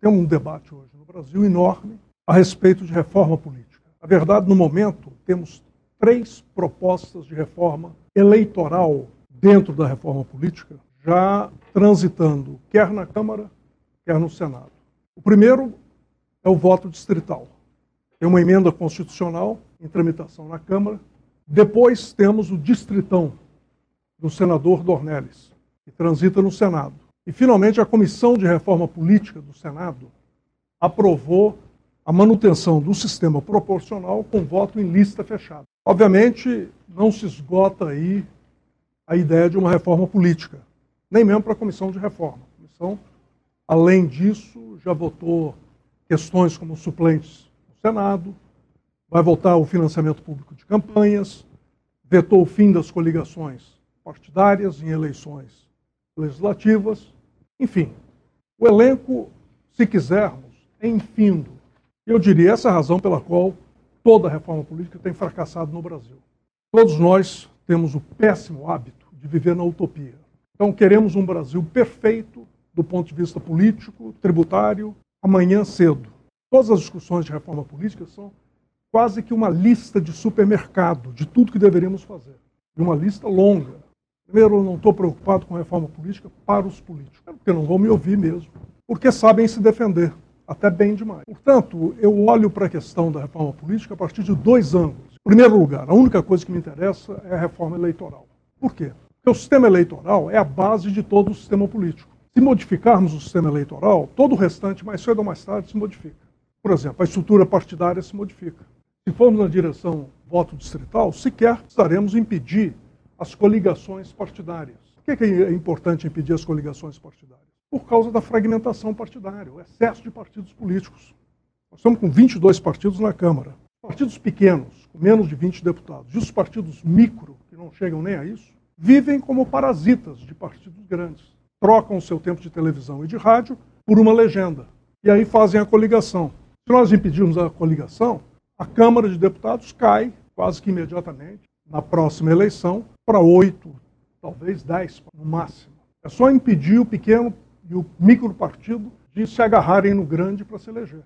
tem um debate hoje no Brasil enorme a respeito de reforma política. Na verdade, no momento, temos três propostas de reforma eleitoral dentro da reforma política, já transitando quer na Câmara, quer no Senado. O primeiro é o voto distrital. Tem uma emenda constitucional em tramitação na Câmara. Depois temos o distritão do senador Dornelles, que transita no Senado. E, finalmente, a Comissão de Reforma Política do Senado aprovou a manutenção do sistema proporcional com voto em lista fechada. Obviamente, não se esgota aí a ideia de uma reforma política, nem mesmo para a Comissão de Reforma. A comissão, além disso, já votou questões como suplentes no Senado, vai votar o financiamento público de campanhas, vetou o fim das coligações partidárias em eleições legislativas, enfim. O elenco, se quisermos, é infindo. Eu diria essa é a razão pela qual toda a reforma política tem fracassado no Brasil. Todos nós temos o péssimo hábito de viver na utopia. Então queremos um Brasil perfeito do ponto de vista político, tributário, amanhã cedo. Todas as discussões de reforma política são quase que uma lista de supermercado de tudo que deveríamos fazer. E uma lista longa. Primeiro, eu não estou preocupado com reforma política para os políticos, porque não vão me ouvir mesmo, porque sabem se defender, até bem demais. Portanto, eu olho para a questão da reforma política a partir de dois ângulos. Em primeiro lugar, a única coisa que me interessa é a reforma eleitoral. Por quê? Porque o sistema eleitoral é a base de todo o sistema político. Se modificarmos o sistema eleitoral, todo o restante, mais cedo ou mais tarde, se modifica. Por exemplo, a estrutura partidária se modifica. Se formos na direção voto distrital, sequer precisaremos impedir as coligações partidárias. Por que é importante impedir as coligações partidárias? Por causa da fragmentação partidária, o excesso de partidos políticos. Nós estamos com 22 partidos na Câmara. Partidos pequenos, com menos de 20 deputados, e os partidos micro, que não chegam nem a isso, vivem como parasitas de partidos grandes trocam o seu tempo de televisão e de rádio por uma legenda. E aí fazem a coligação. Se nós impedirmos a coligação, a Câmara de Deputados cai quase que imediatamente na próxima eleição para oito, talvez dez no máximo. É só impedir o pequeno e o micro partido de se agarrarem no grande para se eleger.